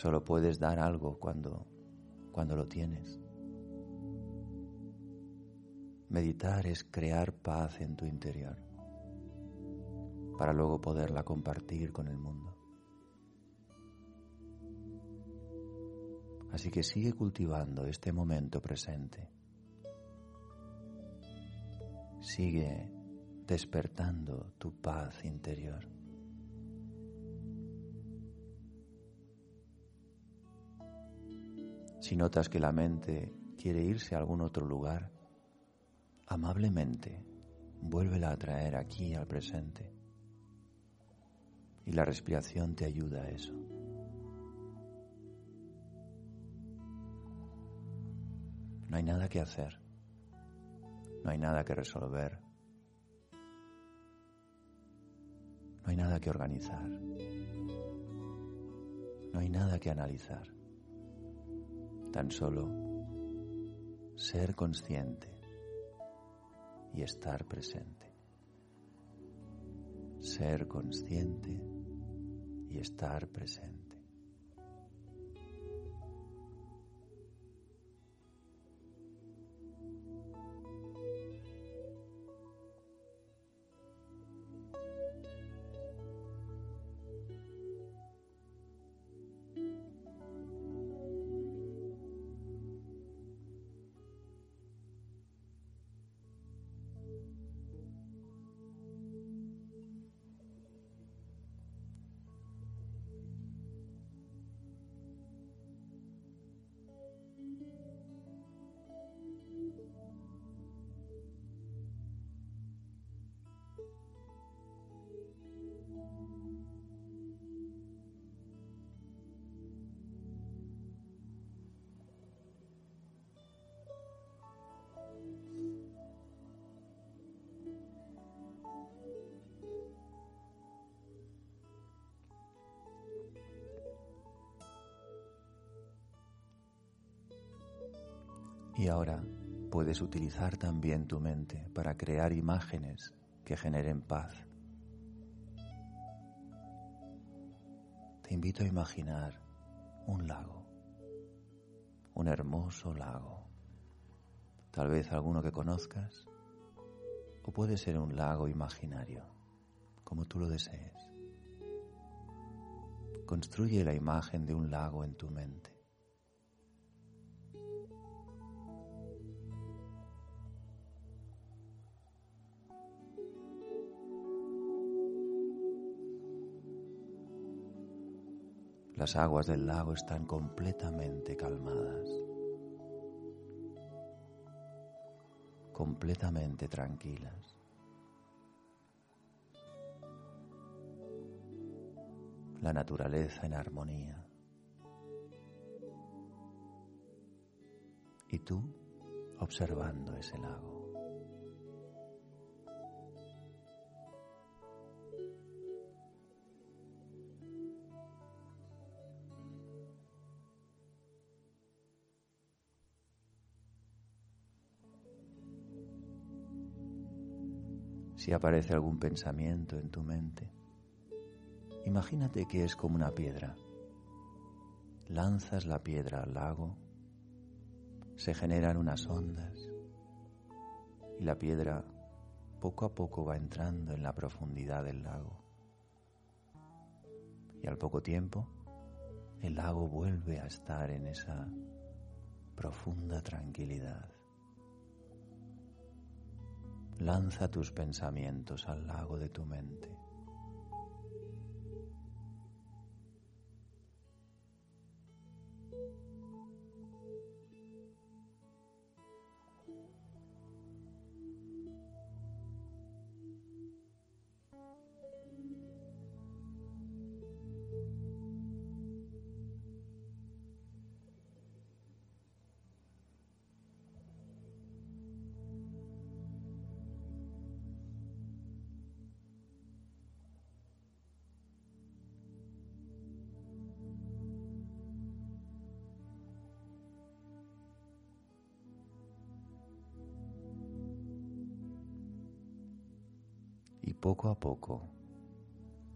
Solo puedes dar algo cuando, cuando lo tienes. Meditar es crear paz en tu interior para luego poderla compartir con el mundo. Así que sigue cultivando este momento presente. Sigue despertando tu paz interior. Si notas que la mente quiere irse a algún otro lugar, amablemente vuélvela a traer aquí al presente. Y la respiración te ayuda a eso. No hay nada que hacer. No hay nada que resolver. No hay nada que organizar. No hay nada que analizar tan solo ser consciente y estar presente. Ser consciente y estar presente. Y ahora puedes utilizar también tu mente para crear imágenes que generen paz. Te invito a imaginar un lago, un hermoso lago, tal vez alguno que conozcas, o puede ser un lago imaginario, como tú lo desees. Construye la imagen de un lago en tu mente. Las aguas del lago están completamente calmadas, completamente tranquilas. La naturaleza en armonía. Y tú observando ese lago. Si aparece algún pensamiento en tu mente, imagínate que es como una piedra. Lanzas la piedra al lago, se generan unas ondas y la piedra poco a poco va entrando en la profundidad del lago. Y al poco tiempo, el lago vuelve a estar en esa profunda tranquilidad. Lanza tus pensamientos al lago de tu mente. Poco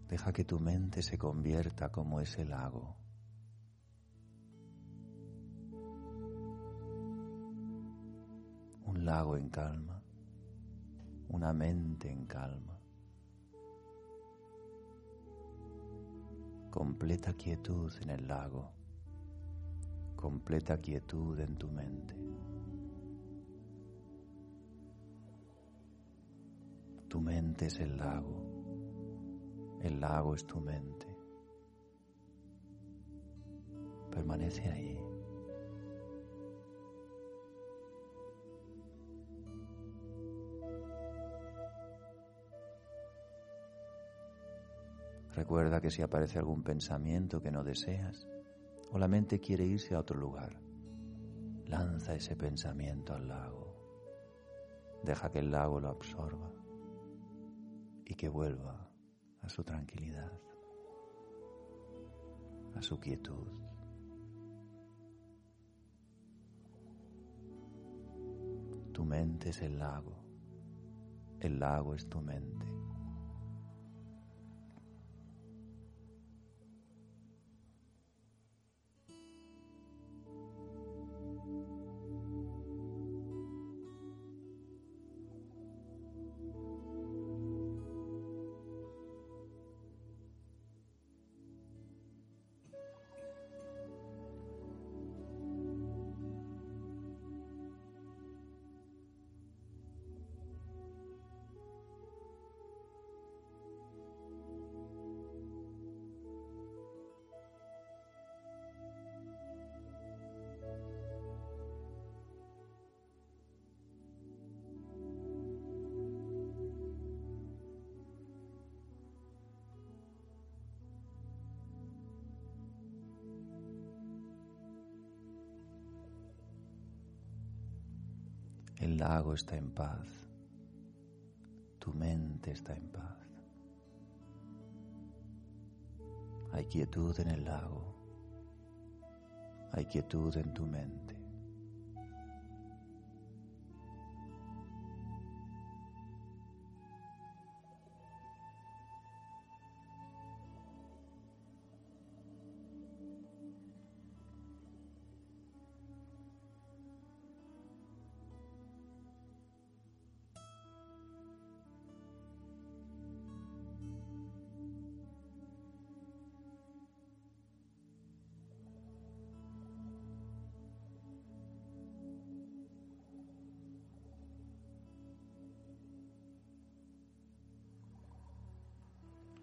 deja que tu mente se convierta como ese lago. Un lago en calma, una mente en calma. Completa quietud en el lago, completa quietud en tu mente. Tu mente es el lago, el lago es tu mente. Permanece ahí. Recuerda que si aparece algún pensamiento que no deseas o la mente quiere irse a otro lugar, lanza ese pensamiento al lago. Deja que el lago lo absorba y que vuelva a su tranquilidad, a su quietud. Tu mente es el lago, el lago es tu mente. El lago está en paz. Tu mente está en paz. Hay quietud en el lago. Hay quietud en tu mente.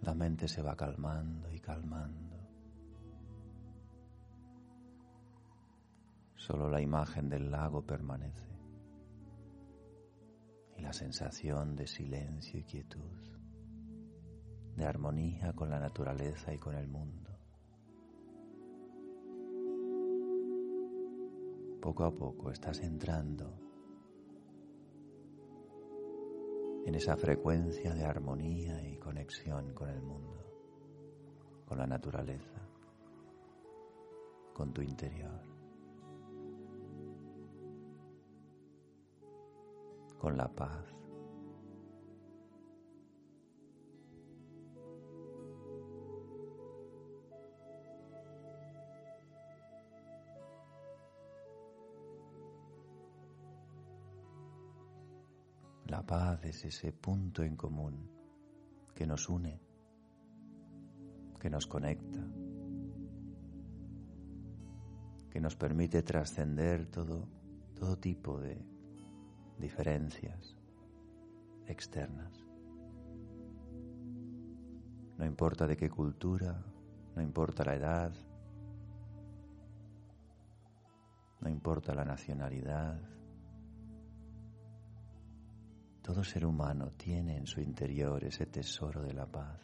La mente se va calmando y calmando. Solo la imagen del lago permanece y la sensación de silencio y quietud, de armonía con la naturaleza y con el mundo. Poco a poco estás entrando en esa frecuencia de armonía y conexión con el mundo, con la naturaleza, con tu interior, con la paz. Paz es ese punto en común que nos une, que nos conecta, que nos permite trascender todo, todo tipo de diferencias externas. No importa de qué cultura, no importa la edad, no importa la nacionalidad, todo ser humano tiene en su interior ese tesoro de la paz,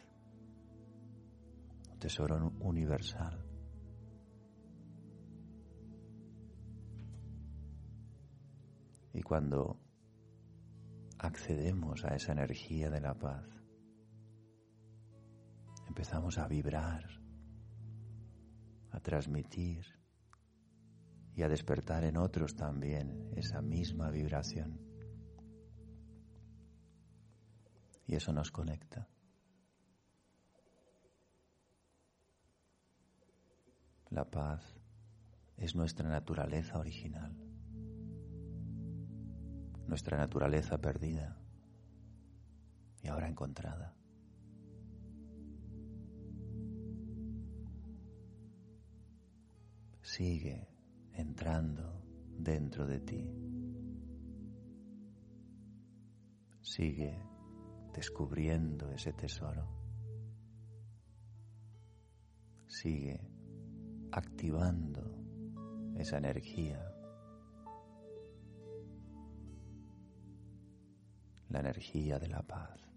un tesoro universal. Y cuando accedemos a esa energía de la paz, empezamos a vibrar, a transmitir y a despertar en otros también esa misma vibración. Y eso nos conecta. La paz es nuestra naturaleza original, nuestra naturaleza perdida y ahora encontrada. Sigue entrando dentro de ti. Sigue descubriendo ese tesoro. Sigue activando esa energía. La energía de la paz.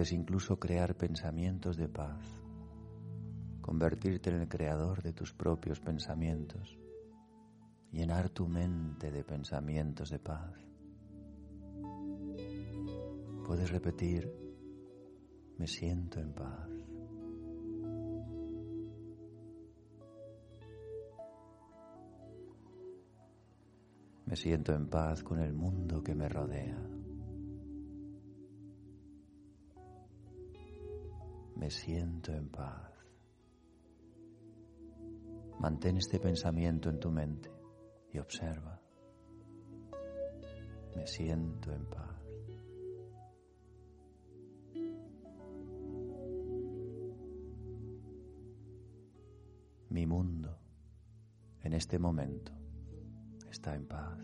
Puedes incluso crear pensamientos de paz, convertirte en el creador de tus propios pensamientos, llenar tu mente de pensamientos de paz. Puedes repetir, me siento en paz. Me siento en paz con el mundo que me rodea. Me siento en paz. Mantén este pensamiento en tu mente y observa. Me siento en paz. Mi mundo en este momento está en paz.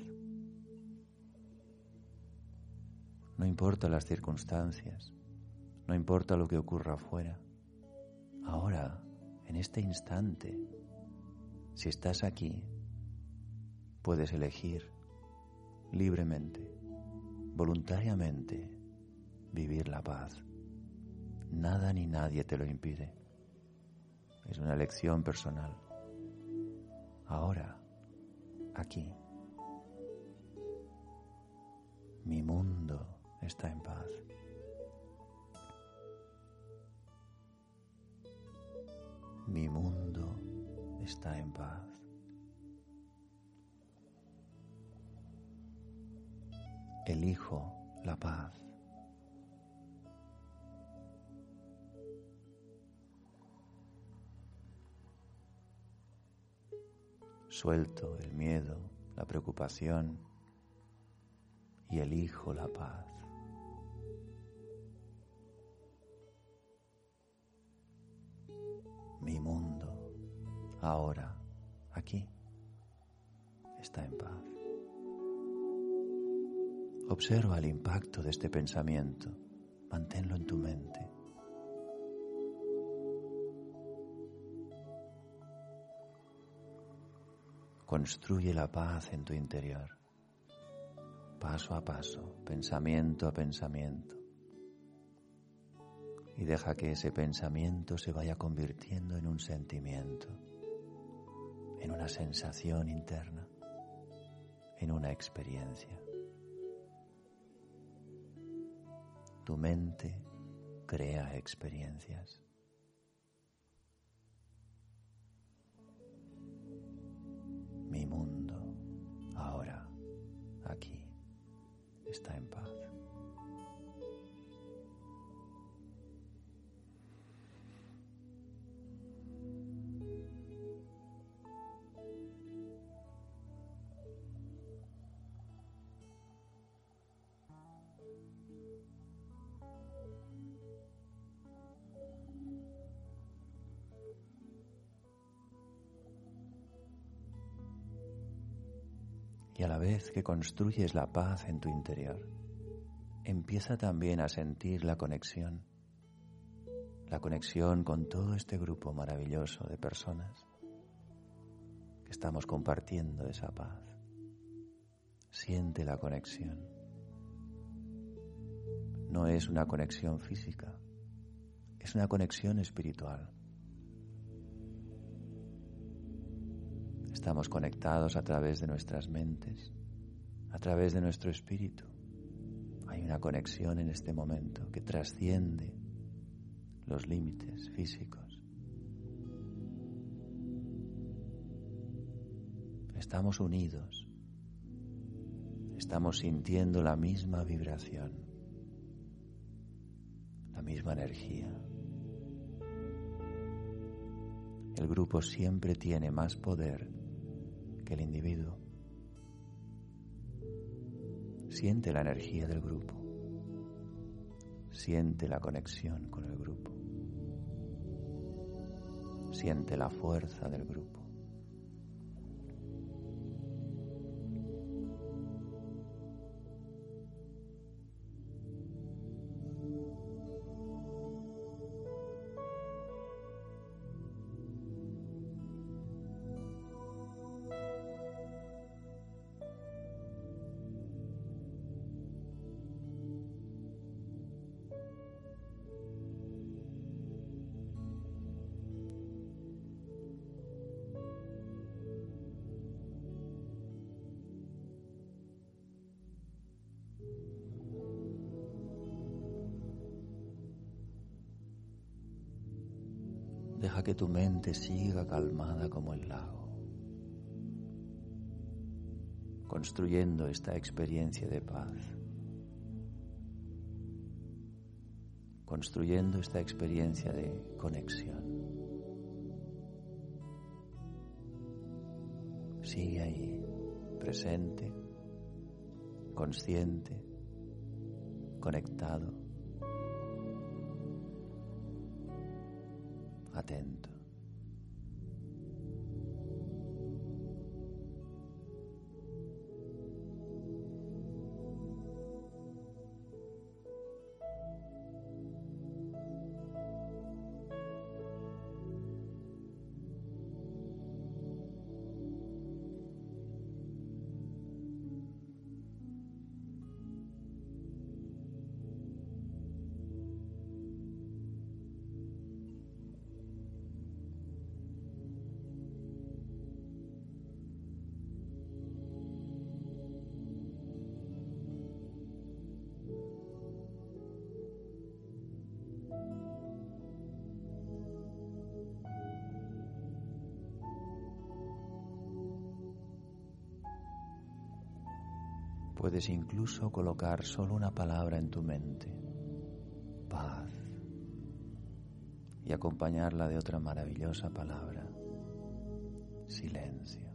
No importa las circunstancias, no importa lo que ocurra afuera. Ahora, en este instante, si estás aquí, puedes elegir libremente, voluntariamente, vivir la paz. Nada ni nadie te lo impide. Es una elección personal. Ahora, aquí, mi mundo está en paz. Mi mundo está en paz. Elijo la paz. Suelto el miedo, la preocupación y elijo la paz. Mi mundo, ahora, aquí, está en paz. Observa el impacto de este pensamiento, manténlo en tu mente. Construye la paz en tu interior, paso a paso, pensamiento a pensamiento y deja que ese pensamiento se vaya convirtiendo en un sentimiento, en una sensación interna, en una experiencia. Tu mente crea experiencias. Mi mundo ahora, aquí, está en paz. Vez que construyes la paz en tu interior, empieza también a sentir la conexión, la conexión con todo este grupo maravilloso de personas que estamos compartiendo esa paz. Siente la conexión. No es una conexión física, es una conexión espiritual. Estamos conectados a través de nuestras mentes, a través de nuestro espíritu. Hay una conexión en este momento que trasciende los límites físicos. Estamos unidos, estamos sintiendo la misma vibración, la misma energía. El grupo siempre tiene más poder que el individuo. Siente la energía del grupo. Siente la conexión con el grupo. Siente la fuerza del grupo. Tu mente siga calmada como el lago, construyendo esta experiencia de paz, construyendo esta experiencia de conexión. Sigue ahí, presente, consciente, conectado. Atento. Puedes incluso colocar solo una palabra en tu mente, paz, y acompañarla de otra maravillosa palabra, silencio.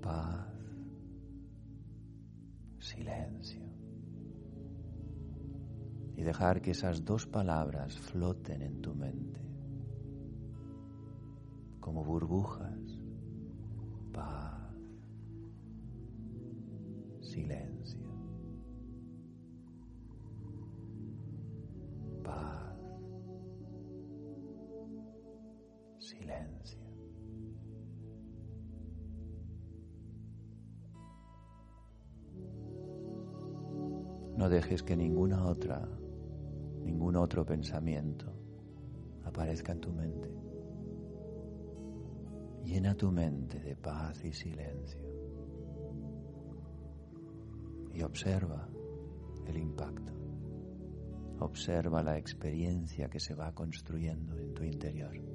Paz, silencio. Y dejar que esas dos palabras floten en tu mente pensamiento aparezca en tu mente. Llena tu mente de paz y silencio y observa el impacto. Observa la experiencia que se va construyendo en tu interior.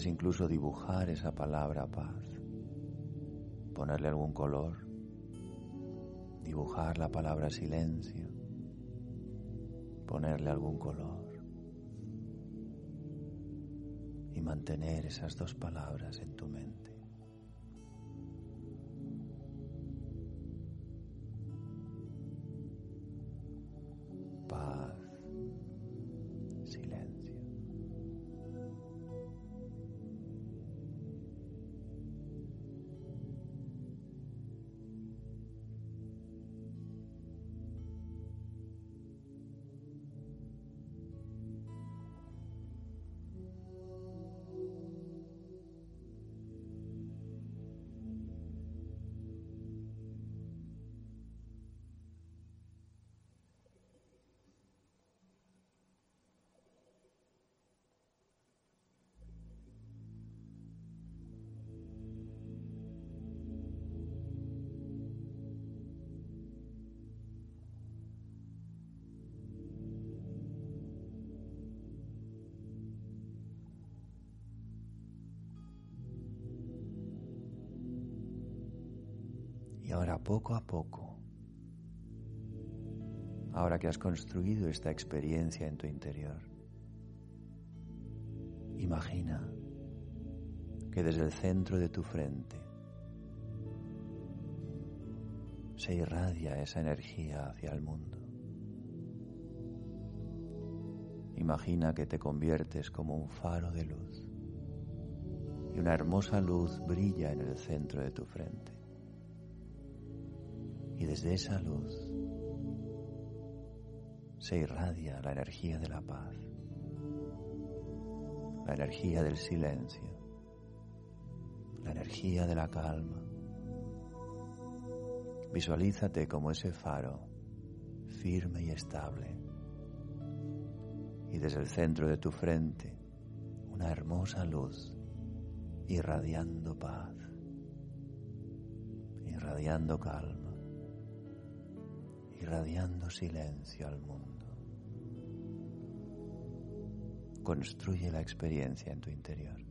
Puedes incluso dibujar esa palabra paz, ponerle algún color, dibujar la palabra silencio ponerle algún color y mantener esas dos palabras en tu mente. Poco a poco, ahora que has construido esta experiencia en tu interior, imagina que desde el centro de tu frente se irradia esa energía hacia el mundo. Imagina que te conviertes como un faro de luz y una hermosa luz brilla en el centro de tu frente. Desde esa luz se irradia la energía de la paz, la energía del silencio, la energía de la calma. Visualízate como ese faro, firme y estable. Y desde el centro de tu frente, una hermosa luz, irradiando paz, irradiando calma irradiando silencio al mundo. Construye la experiencia en tu interior.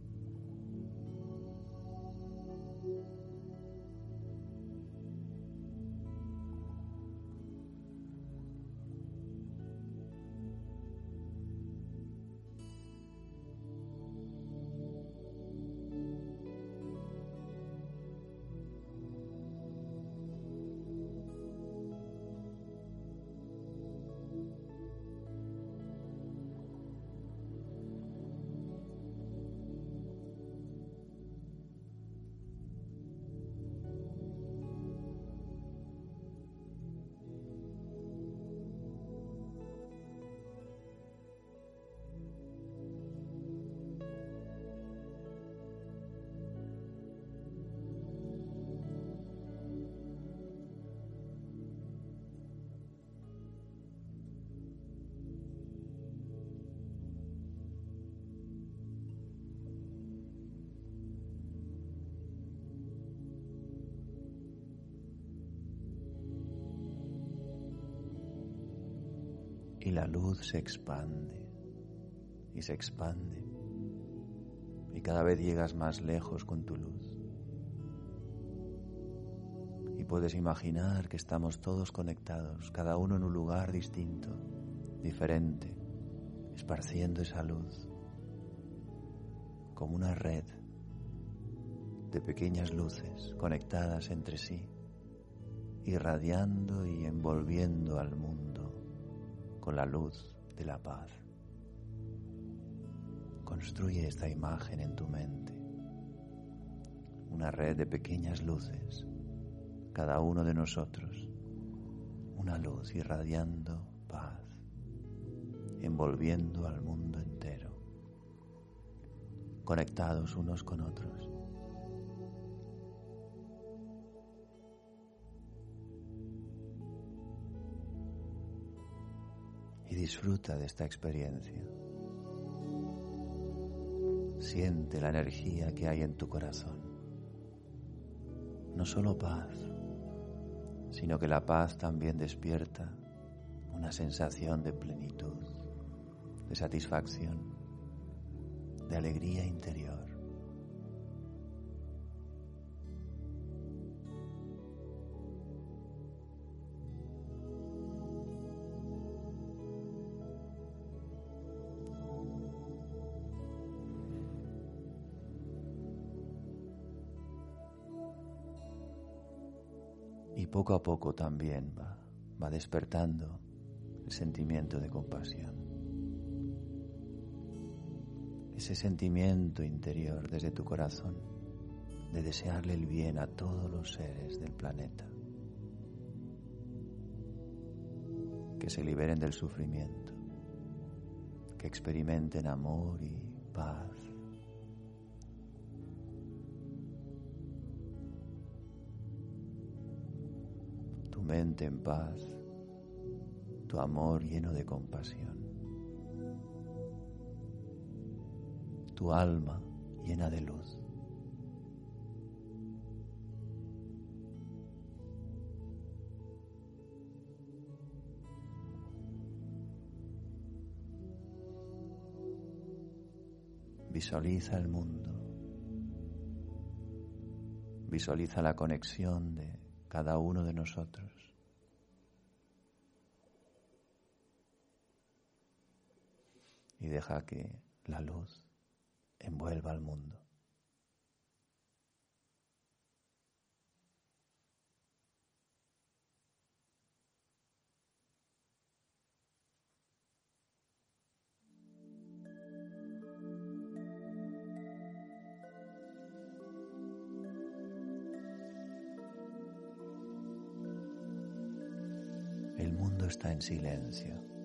Se expande y se expande y cada vez llegas más lejos con tu luz. Y puedes imaginar que estamos todos conectados, cada uno en un lugar distinto, diferente, esparciendo esa luz como una red de pequeñas luces conectadas entre sí, irradiando y envolviendo al mundo con la luz de la paz. Construye esta imagen en tu mente, una red de pequeñas luces, cada uno de nosotros, una luz irradiando paz, envolviendo al mundo entero, conectados unos con otros. Disfruta de esta experiencia. Siente la energía que hay en tu corazón. No solo paz, sino que la paz también despierta una sensación de plenitud, de satisfacción, de alegría interior. Poco a poco también va, va despertando el sentimiento de compasión. Ese sentimiento interior desde tu corazón de desearle el bien a todos los seres del planeta. Que se liberen del sufrimiento, que experimenten amor y paz. En paz, tu amor lleno de compasión, tu alma llena de luz. Visualiza el mundo. Visualiza la conexión de cada uno de nosotros. Y deja que la luz envuelva al mundo. está en silencio.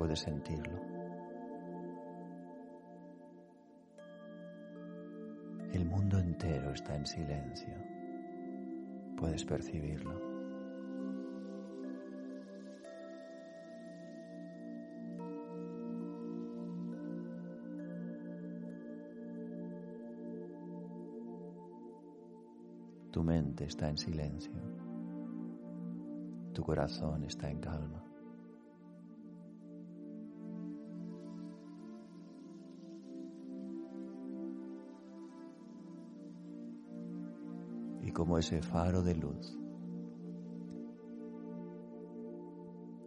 Puedes sentirlo. El mundo entero está en silencio. Puedes percibirlo. Tu mente está en silencio. Tu corazón está en calma. Como ese faro de luz,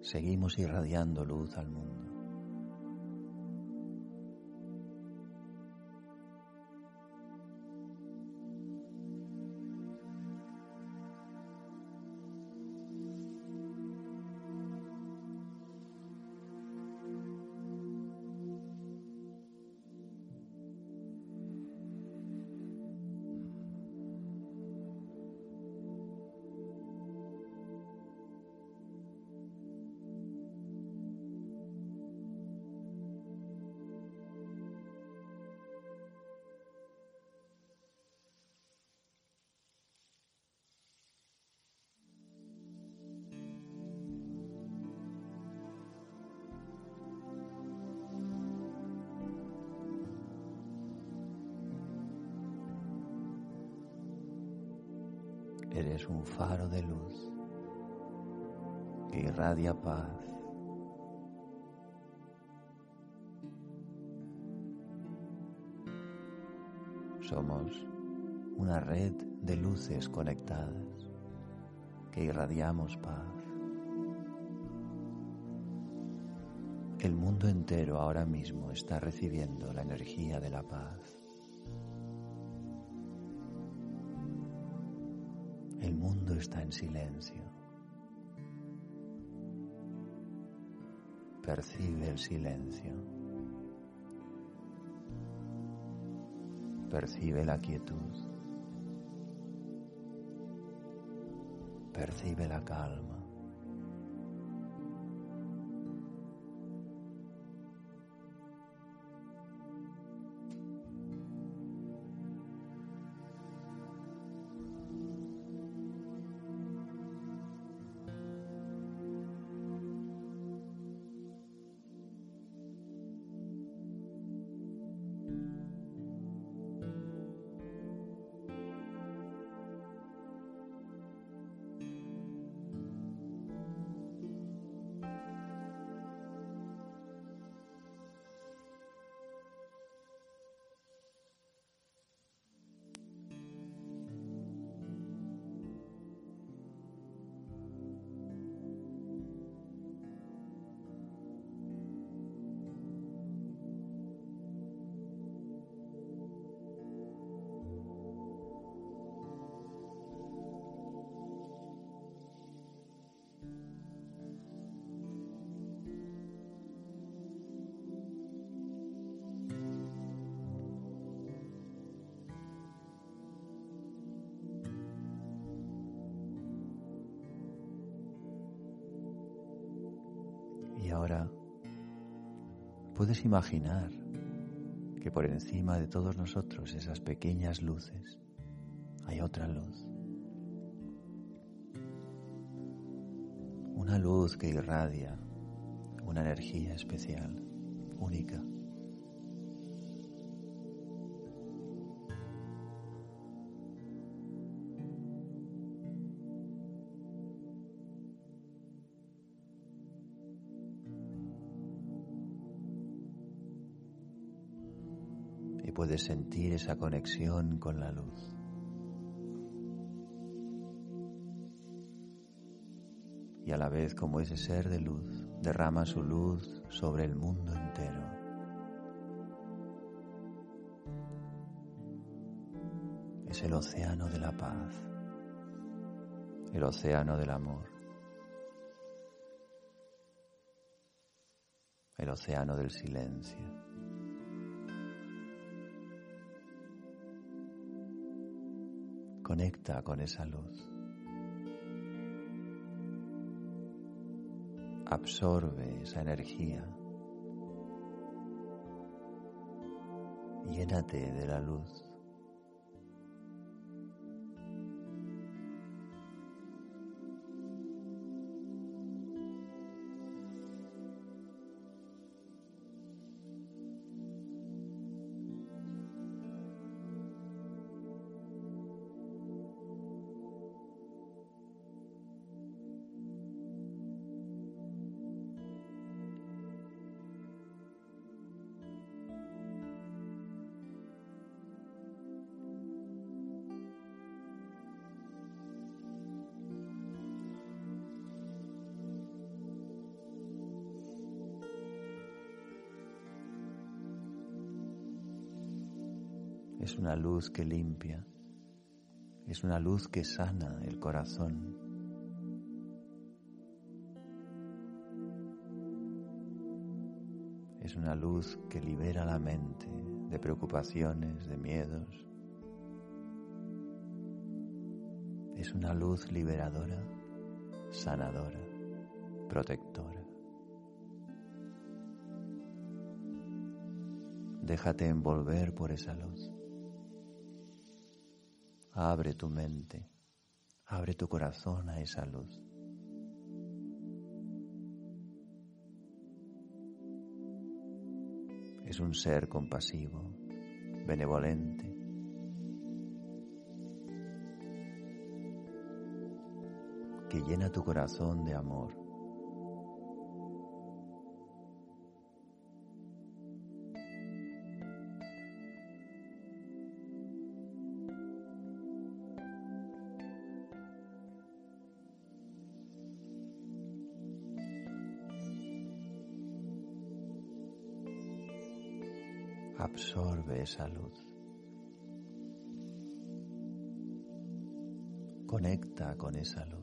seguimos irradiando luz al mundo. Eres un faro de luz que irradia paz. Somos una red de luces conectadas que irradiamos paz. El mundo entero ahora mismo está recibiendo la energía de la paz. Está en silencio. Percibe el silencio. Percibe la quietud. Percibe la calma. Puedes imaginar que por encima de todos nosotros, esas pequeñas luces, hay otra luz. Una luz que irradia una energía especial, única. Puedes sentir esa conexión con la luz. Y a la vez como ese ser de luz derrama su luz sobre el mundo entero. Es el océano de la paz, el océano del amor, el océano del silencio. Conecta con esa luz. Absorbe esa energía. Llénate de la luz. Es una luz que limpia, es una luz que sana el corazón. Es una luz que libera la mente de preocupaciones, de miedos. Es una luz liberadora, sanadora, protectora. Déjate envolver por esa luz. Abre tu mente, abre tu corazón a esa luz. Es un ser compasivo, benevolente. que llena tu corazón de amor. Absorbe esa luz. Conecta con esa luz.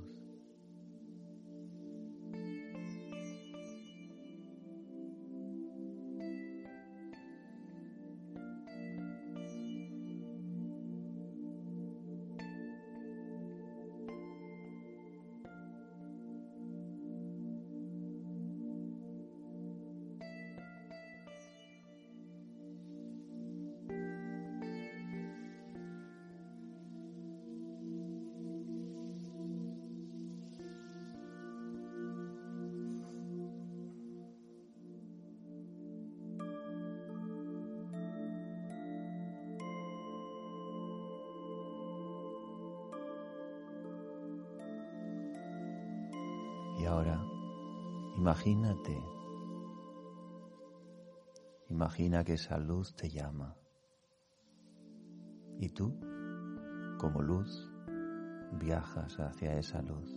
Imagínate, imagina que esa luz te llama. Y tú, como luz, viajas hacia esa luz.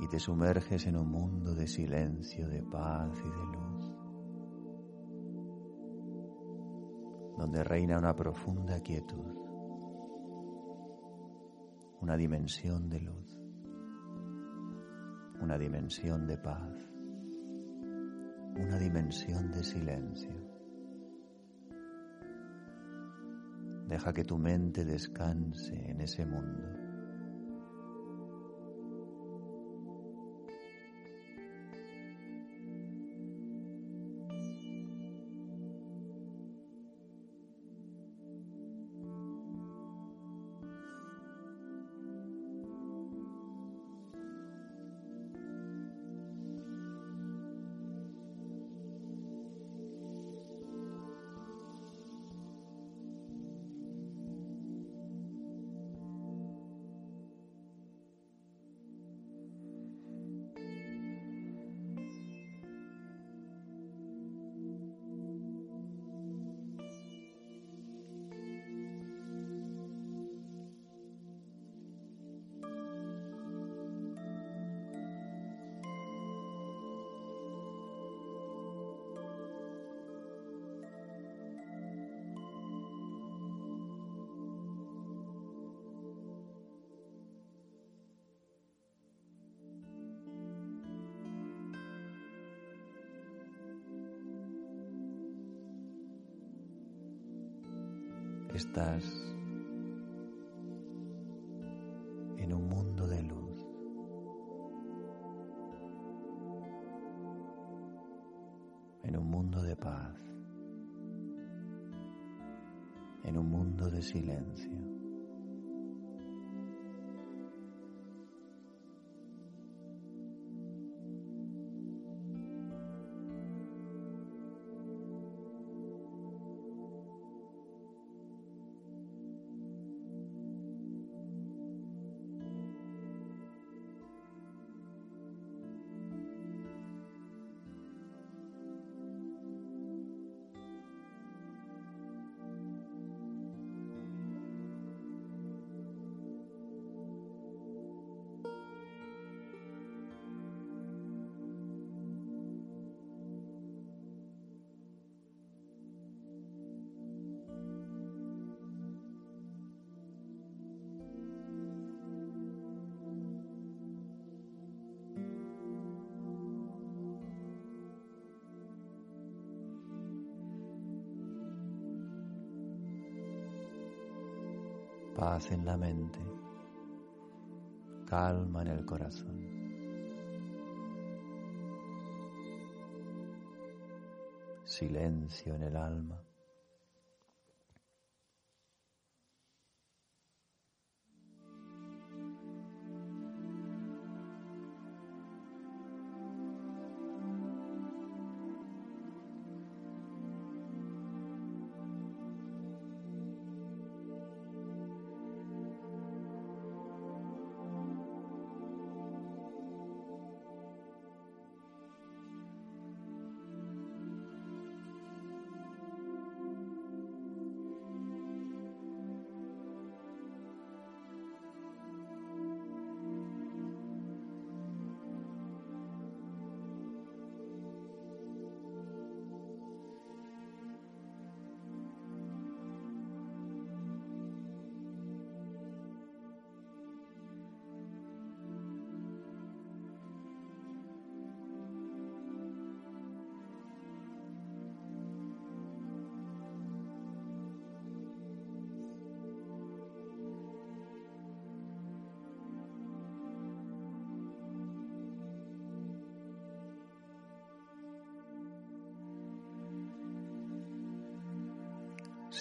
Y te sumerges en un mundo de silencio, de paz y de luz. Donde reina una profunda quietud. Una dimensión de luz una dimensión de paz, una dimensión de silencio. Deja que tu mente descanse en ese mundo. Estás en un mundo de luz. En un mundo de paz. En un mundo de silencio. Paz en la mente, calma en el corazón. Silencio en el alma.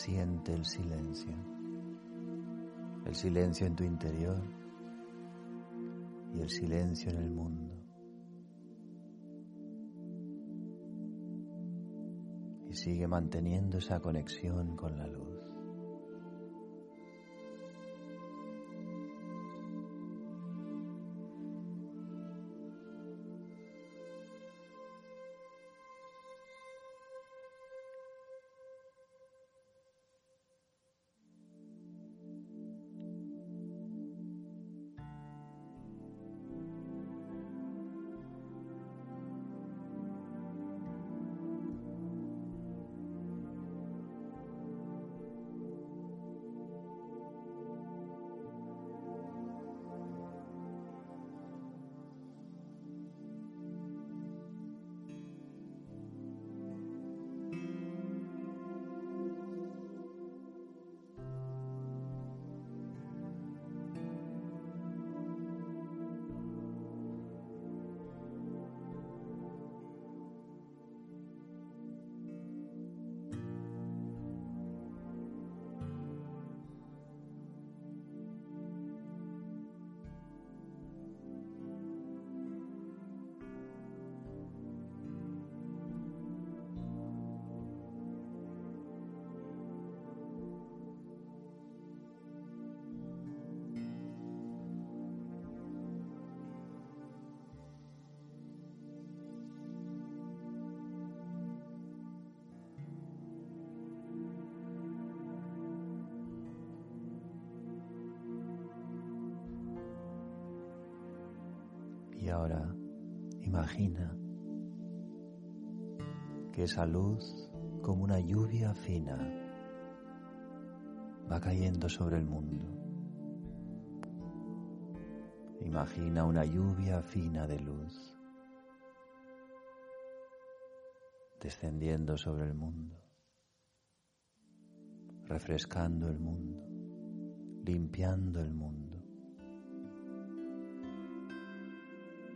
Siente el silencio, el silencio en tu interior y el silencio en el mundo. Y sigue manteniendo esa conexión con la luz. Ahora imagina que esa luz, como una lluvia fina, va cayendo sobre el mundo. Imagina una lluvia fina de luz descendiendo sobre el mundo, refrescando el mundo, limpiando el mundo,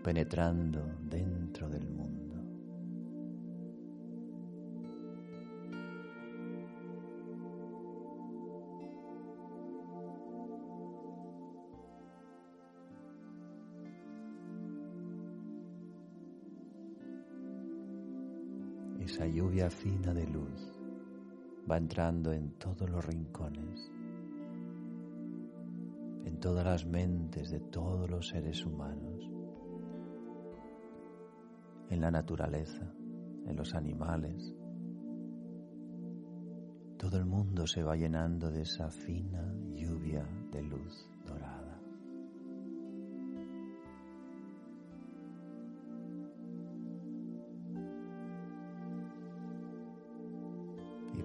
penetrando dentro del mundo. esa lluvia fina de luz va entrando en todos los rincones, en todas las mentes de todos los seres humanos, en la naturaleza, en los animales. Todo el mundo se va llenando de esa fina lluvia de luz dorada.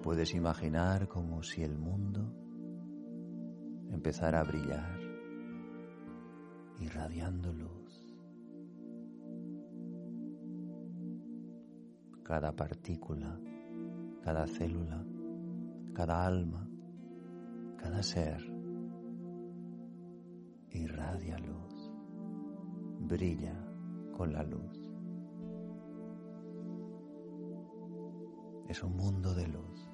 puedes imaginar como si el mundo empezara a brillar, irradiando luz. Cada partícula, cada célula, cada alma, cada ser irradia luz, brilla con la luz. Es un mundo de luz.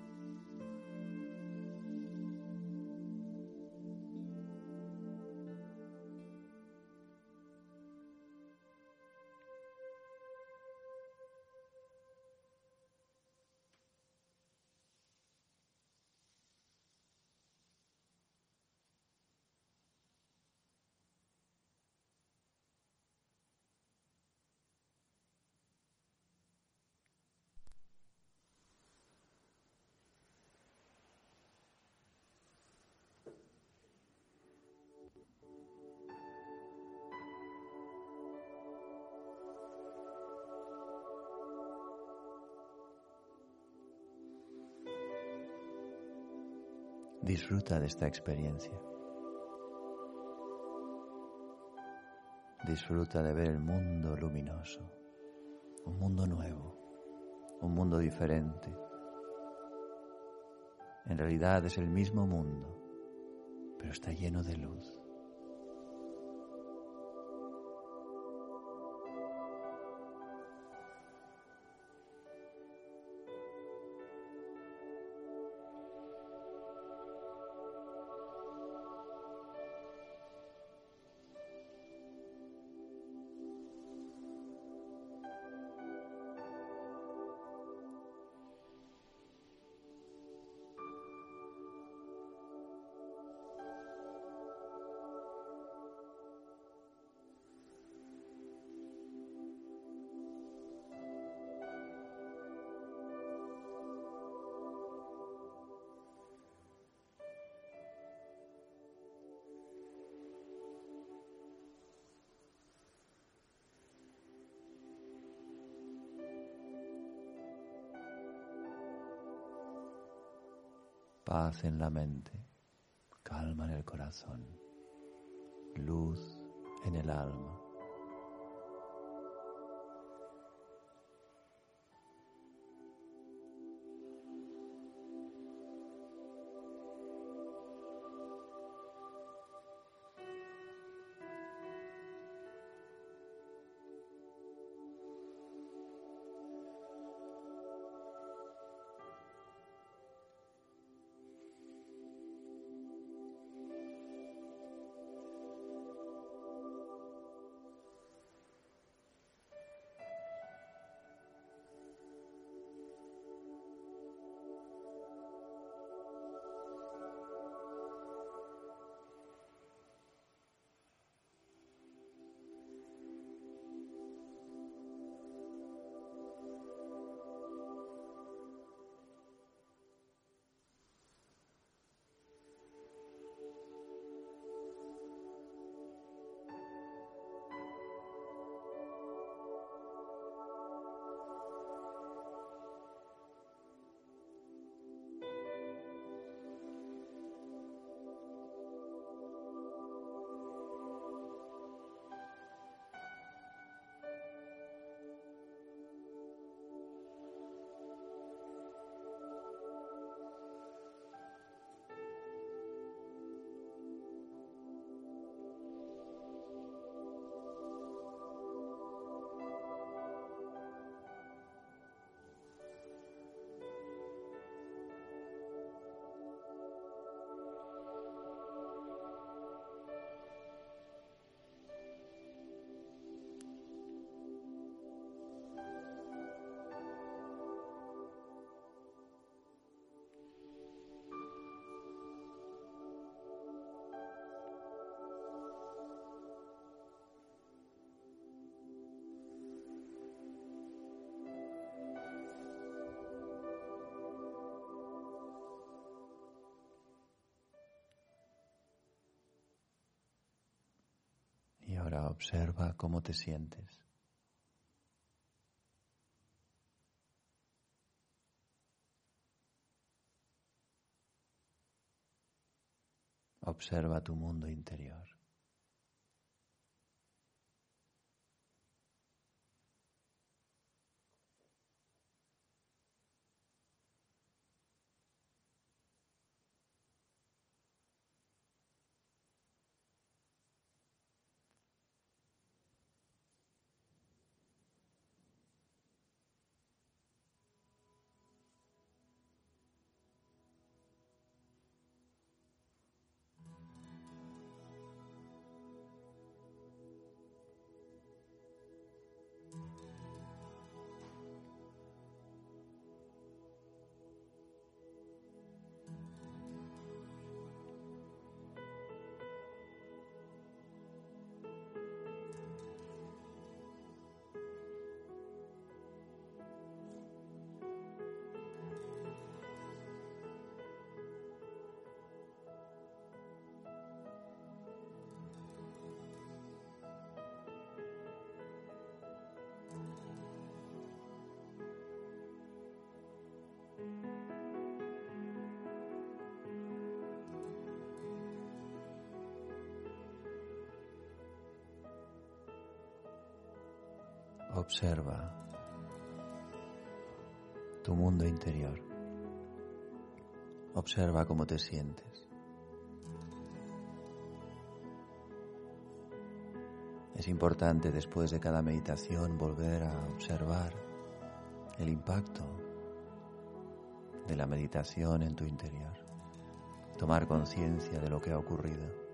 Disfruta de esta experiencia. Disfruta de ver el mundo luminoso, un mundo nuevo, un mundo diferente. En realidad es el mismo mundo, pero está lleno de luz. Paz en la mente, calma en el corazón, luz en el alma. Observa cómo te sientes. Observa tu mundo interior. Observa tu mundo interior. Observa cómo te sientes. Es importante después de cada meditación volver a observar el impacto de la meditación en tu interior. Tomar conciencia de lo que ha ocurrido.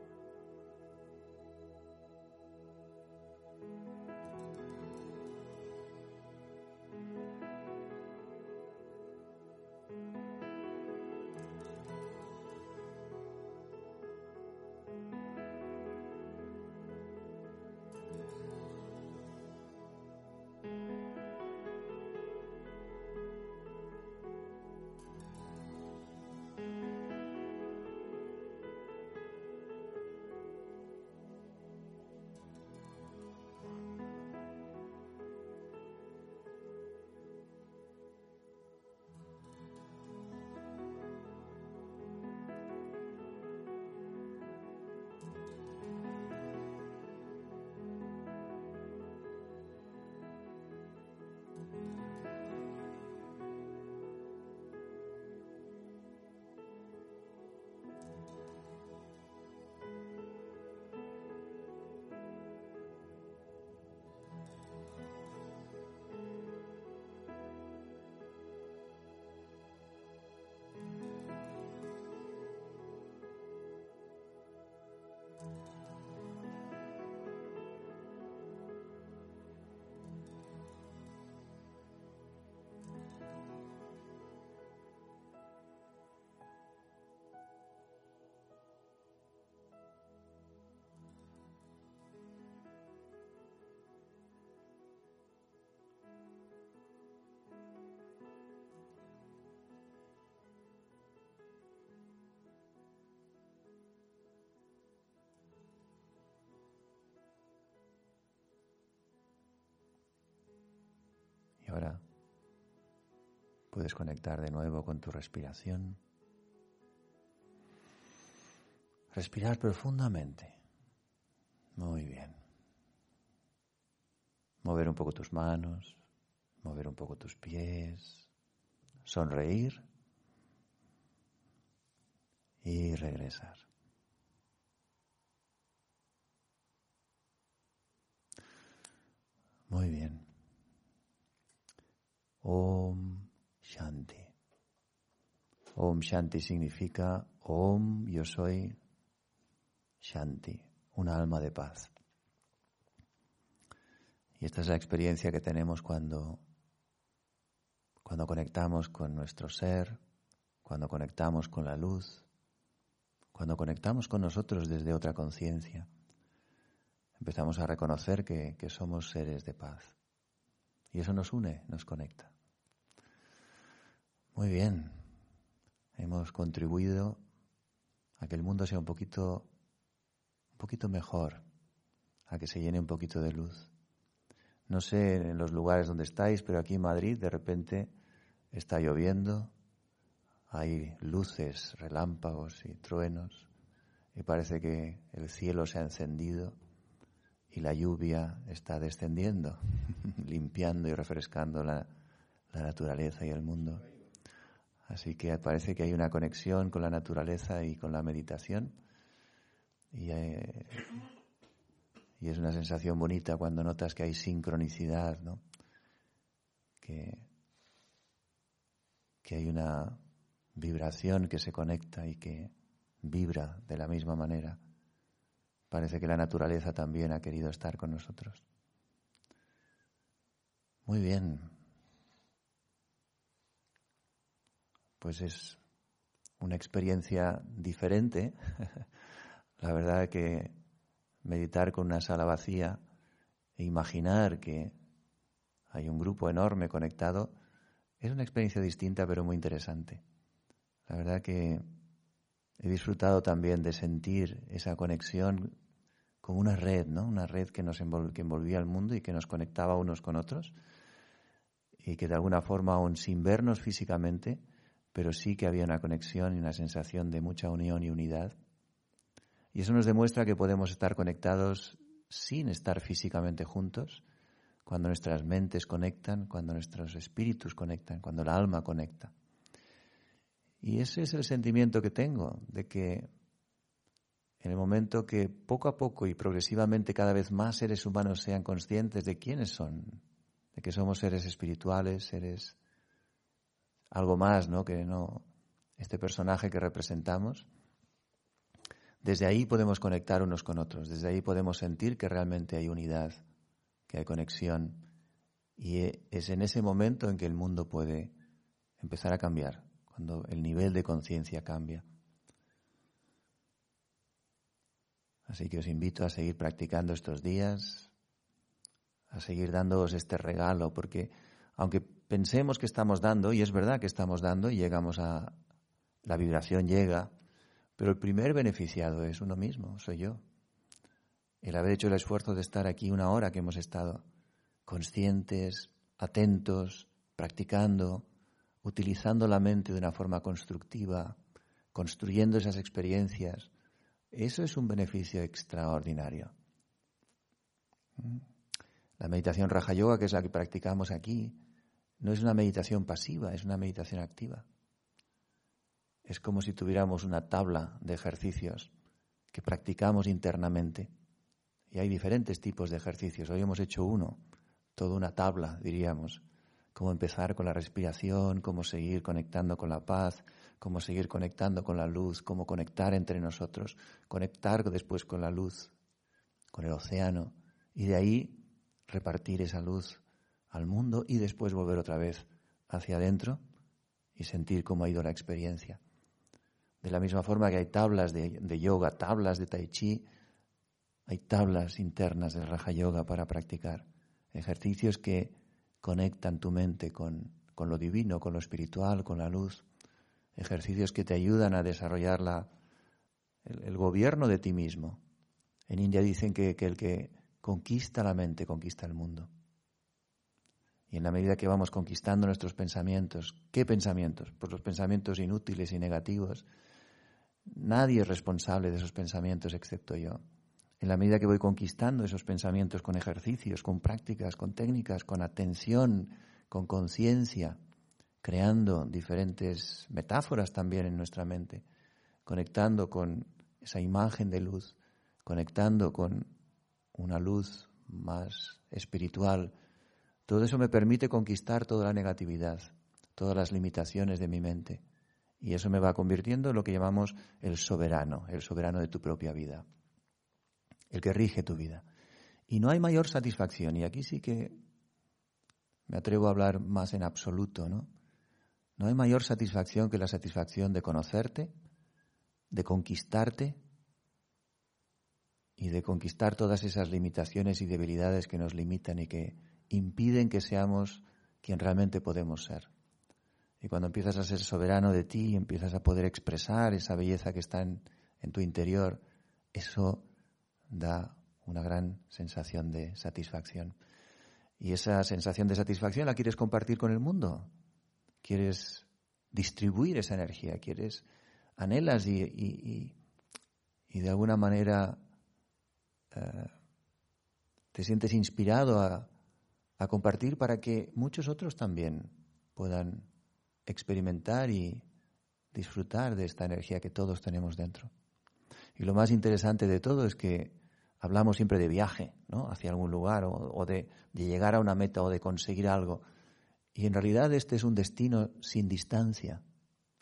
Ahora puedes conectar de nuevo con tu respiración. Respirar profundamente. Muy bien. Mover un poco tus manos, mover un poco tus pies, sonreír y regresar. Muy bien. Om Shanti. Om Shanti significa Om, yo soy Shanti, una alma de paz. Y esta es la experiencia que tenemos cuando, cuando conectamos con nuestro ser, cuando conectamos con la luz, cuando conectamos con nosotros desde otra conciencia. Empezamos a reconocer que, que somos seres de paz. Y eso nos une, nos conecta. Muy bien. Hemos contribuido a que el mundo sea un poquito, un poquito mejor, a que se llene un poquito de luz. No sé en los lugares donde estáis, pero aquí en Madrid de repente está lloviendo, hay luces, relámpagos y truenos, y parece que el cielo se ha encendido y la lluvia está descendiendo, limpiando y refrescando la, naturaleza y el mundo. Así que parece que hay una conexión con la naturaleza y con la meditación. Y, eh, y, es una sensación bonita cuando notas que hay sincronicidad, ¿no? Que, que hay una vibración que se conecta y que vibra de la misma manera. Parece que la naturaleza también ha querido estar con nosotros. Muy bien. Pues es una experiencia diferente. la verdad que meditar con una sala vacía e imaginar que hay un grupo enorme conectado es una experiencia distinta pero muy interesante. La verdad que he disfrutado también de sentir esa conexión como una red, ¿no? Una red que nos que envolvía el mundo y que nos conectaba unos con otros y que de alguna forma, aún sin vernos físicamente, pero sí que había una conexión y una sensación de mucha unión y unidad. Y eso nos demuestra que podemos estar conectados sin estar físicamente juntos, cuando nuestras mentes conectan, cuando nuestros espíritus conectan, cuando el alma conecta. Y ese es el sentimiento que tengo, de que en el momento que poco a poco y progresivamente cada vez más seres humanos sean conscientes de quiénes son, de que somos seres espirituales, seres algo más, ¿no? Que no este personaje que representamos. Desde ahí podemos conectar unos con otros, desde ahí podemos sentir que realmente hay unidad, que hay conexión y es en ese momento en que el mundo puede empezar a cambiar, cuando el nivel de conciencia cambia. Así que os invito a seguir practicando estos días, a seguir dándoos este regalo, porque aunque pensemos que estamos dando, y es verdad que estamos dando, y llegamos a, la vibración llega, pero el primer beneficiado es uno mismo, soy yo. El haber hecho el esfuerzo de estar aquí una hora que hemos estado conscientes, atentos, practicando, utilizando la mente de una forma constructiva, construyendo esas experiencias, eso es un beneficio extraordinario. ¿Mm? La meditación Raja Yoga, que es la que practicamos aquí, no es una meditación pasiva, es una meditación activa. Es como si tuviéramos una tabla de ejercicios que practicamos internamente. Y hay diferentes tipos de ejercicios. Hoy hemos hecho uno, toda una tabla, diríamos. Cómo empezar con la respiración, cómo seguir conectando con la paz, cómo seguir conectando con la luz, cómo conectar entre nosotros, conectar después con la luz, con el océano, y de ahí repartir esa luz al mundo y después volver otra vez hacia adentro y sentir cómo ha ido la experiencia. De la misma forma que hay tablas de, yoga, tablas de tai chi, hay tablas internas de raja yoga para practicar, ejercicios que conectan tu mente con, con lo divino, con lo espiritual, con la luz ejercicios que te ayudan a desarrollar la, el, gobierno de ti mismo. En India dicen que, que el que conquista la mente conquista el mundo. Y en la medida que vamos conquistando nuestros pensamientos, ¿qué pensamientos? Pues los pensamientos inútiles y negativos. Nadie es responsable de esos pensamientos excepto yo. En la medida que voy conquistando esos pensamientos con ejercicios, con prácticas, con técnicas, con atención, con conciencia, creando diferentes metáforas también en nuestra mente, conectando con esa imagen de luz, conectando con una luz más espiritual. Todo eso me permite conquistar toda la negatividad, todas las limitaciones de mi mente. Y eso me va convirtiendo en lo que llamamos el soberano, el soberano de tu propia vida, el que rige tu vida. Y no hay mayor satisfacción, y aquí sí que me atrevo a hablar más en absoluto, ¿no? No hay mayor satisfacción que la satisfacción de conocerte, de conquistarte y de conquistar todas esas limitaciones y debilidades que nos limitan y que impiden que seamos quien realmente podemos ser. Y cuando empiezas a ser soberano de ti y empiezas a poder expresar esa belleza que está en, tu interior, eso da una gran sensación de satisfacción. Y esa sensación de satisfacción la quieres compartir con el mundo. Quieres distribuir esa energía, quieres, anhelas y, de alguna manera eh, te sientes inspirado a, a compartir para que muchos otros también puedan experimentar y disfrutar de esta energía que todos tenemos dentro. Y lo más interesante de todo es que hablamos siempre de viaje, ¿no? Hacia algún lugar o, de, de, llegar a una meta o de conseguir algo. Y en realidad este es un destino sin distancia.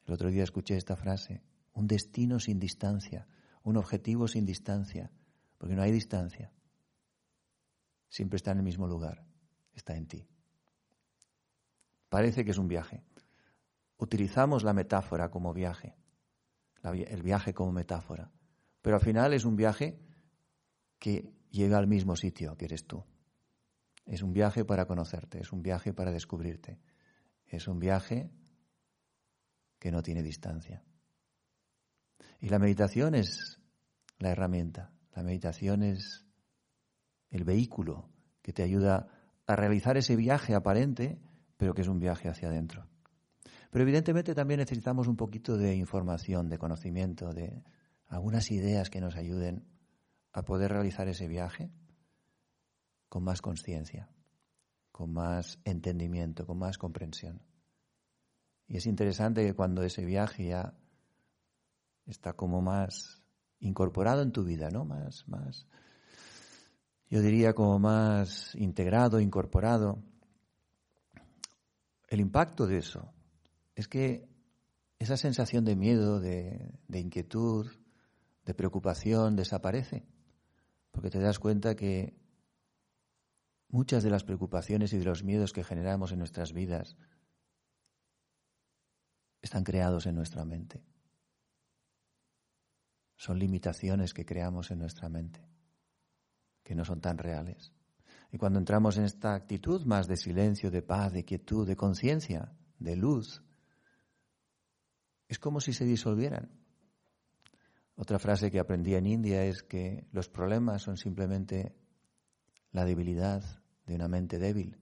El otro día escuché esta frase, un destino sin distancia, un objetivo sin distancia, porque no hay distancia. Siempre está en el mismo lugar, está en ti. Parece que es un viaje. Utilizamos la metáfora como viaje, el viaje como metáfora. Pero al final es un viaje que llega al mismo sitio que eres tú. Es un viaje para conocerte, es un viaje para descubrirte, es un viaje que no tiene distancia. Y la meditación es la herramienta, la meditación es el vehículo que te ayuda a realizar ese viaje aparente, pero que es un viaje hacia adentro. Pero evidentemente también necesitamos un poquito de información, de conocimiento, de algunas ideas que nos ayuden a poder realizar ese viaje con más conciencia, con más entendimiento, con más comprensión. Y es interesante que cuando ese viaje ya está como más incorporado en tu vida, ¿no? Más, más, yo diría como más integrado, incorporado. El impacto de eso es que esa sensación de miedo, de, inquietud, de preocupación desaparece, porque te das cuenta que muchas de las preocupaciones y de los miedos que generamos en nuestras vidas están creados en nuestra mente. Son limitaciones que creamos en nuestra mente, que no son tan reales. Y cuando entramos en esta actitud más de silencio, de paz, de quietud, de conciencia, de luz, es como si se disolvieran. Otra frase que aprendí en India es que los problemas son simplemente la debilidad de una mente débil.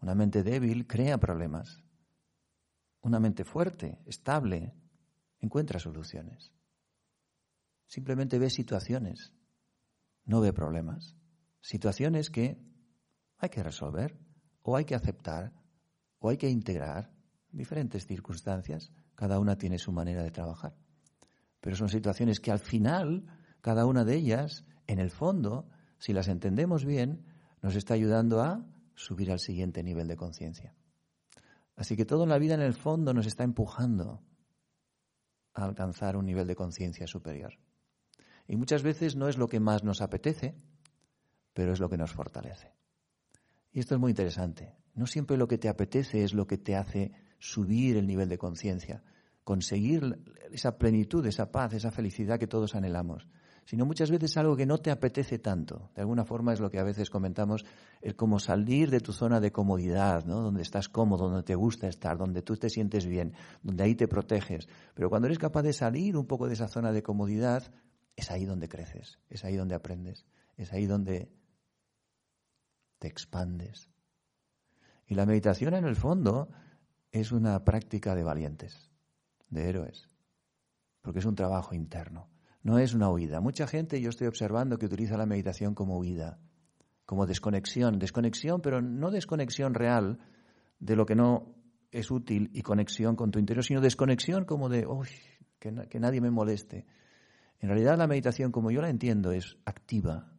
Una mente débil crea problemas. Una mente fuerte, estable, encuentra soluciones. Simplemente ve situaciones, no ve problemas. Situaciones que hay que resolver o hay que aceptar o hay que integrar diferentes circunstancias. Cada una tiene su manera de trabajar. Pero son situaciones que al final, cada una de ellas, en el fondo, si las entendemos bien, nos está ayudando a subir al siguiente nivel de conciencia. Así que todo en la vida, en el fondo, nos está empujando a alcanzar un nivel de conciencia superior. Y muchas veces no es lo que más nos apetece, pero es lo que nos fortalece. Y esto es muy interesante. No siempre lo que te apetece es lo que te hace subir el nivel de conciencia, conseguir esa plenitud, esa paz, esa felicidad que todos anhelamos, sino muchas veces algo que no te apetece tanto. De alguna forma es lo que a veces comentamos, el como salir de tu zona de comodidad, ¿no? donde estás cómodo, donde te gusta estar, donde tú te sientes bien, donde ahí te proteges. Pero cuando eres capaz de salir un poco de esa zona de comodidad, es ahí donde creces, es ahí donde aprendes, es ahí donde te expandes. Y la meditación en el fondo es una práctica de valientes de héroes, porque es un trabajo interno, no es una huida. Mucha gente yo estoy observando que utiliza la meditación como huida, como desconexión, desconexión, pero no desconexión real de lo que no es útil y conexión con tu interior, sino desconexión como de, uy, que, que nadie me moleste. En realidad la meditación, como yo la entiendo, es activa,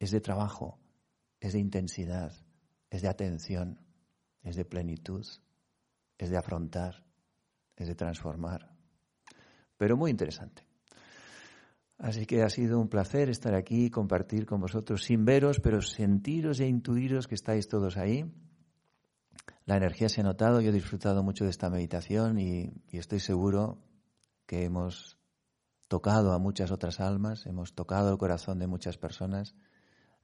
es de trabajo, es de intensidad, es de atención, es de plenitud, es de afrontar es de transformar. Pero muy interesante. Así que ha sido un placer estar aquí compartir con vosotros, sin veros, pero sentiros e intuiros que estáis todos ahí. La energía se ha notado, yo he disfrutado mucho de esta meditación y estoy seguro que hemos tocado a muchas otras almas, hemos tocado el corazón de muchas personas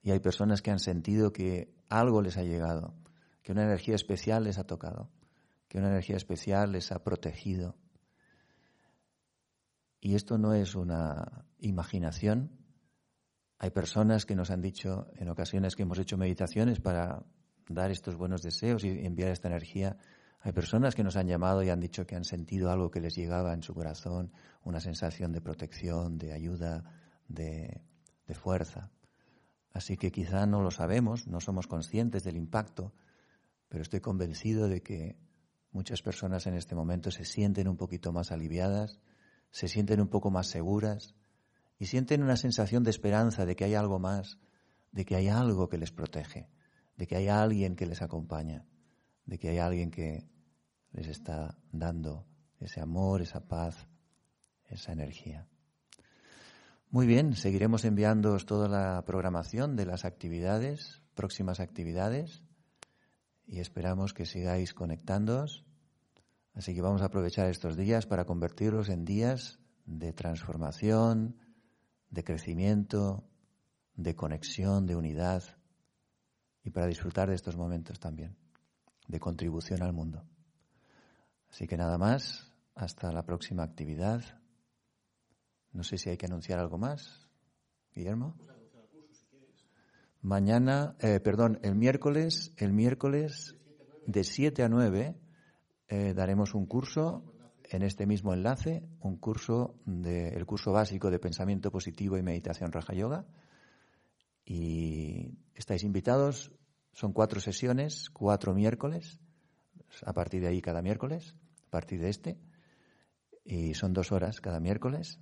y hay personas que han sentido que algo les ha llegado, que una energía especial les ha tocado que una energía especial les ha protegido. Y esto no es una imaginación, Hay personas que nos han dicho en ocasiones que hemos hecho meditaciones para dar estos buenos deseos y enviar esta energía. Hay personas que nos han llamado y han dicho que han sentido algo que les llegaba en su corazón, una sensación de protección, de ayuda, de, fuerza. Así que quizá no lo sabemos, no somos conscientes del impacto, pero estoy convencido de que muchas personas en este momento se sienten un poquito más aliviadas, se sienten un poco más seguras y sienten una sensación de esperanza de que hay algo más, de que hay algo que les protege, de que hay alguien que les acompaña, de que hay alguien que les está dando ese amor, esa paz, esa energía. Muy bien, seguiremos enviándoos toda la programación de las actividades, próximas actividades, y esperamos que sigáis conectándoos. Así que vamos a aprovechar estos días para convertirlos en días de transformación, de crecimiento, de conexión, de unidad, y para disfrutar de estos momentos también, de contribución al mundo. Así que nada más, hasta la próxima actividad. No sé si hay que anunciar algo más. Guillermo. Mañana, eh, perdón, el miércoles, el miércoles de 7 a 9 eh, daremos un curso en este mismo enlace, un curso de, el curso básico de pensamiento positivo y meditación Raja Yoga. Y estáis invitados, son cuatro sesiones, cuatro miércoles, a partir de ahí cada miércoles, a partir de este, y son dos horas cada miércoles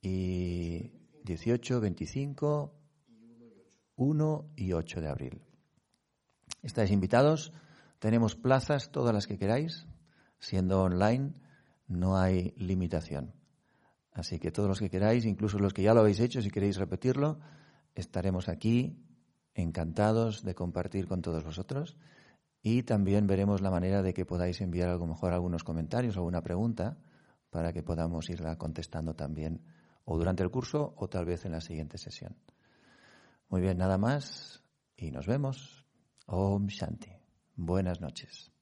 y 18, 25, 1 y 8 de abril. Estáis invitados, tenemos plazas, todas las que queráis, siendo online no hay limitación. Así que todos los que queráis, incluso los que ya lo habéis hecho, si queréis repetirlo, estaremos aquí encantados de compartir con todos vosotros y también veremos la manera de que podáis enviar algo mejor algunos comentarios, alguna pregunta, para que podamos irla contestando también o durante el curso o tal vez en la siguiente sesión. Muy bien, nada más y nos vemos. Om Shanti. Buenas noches.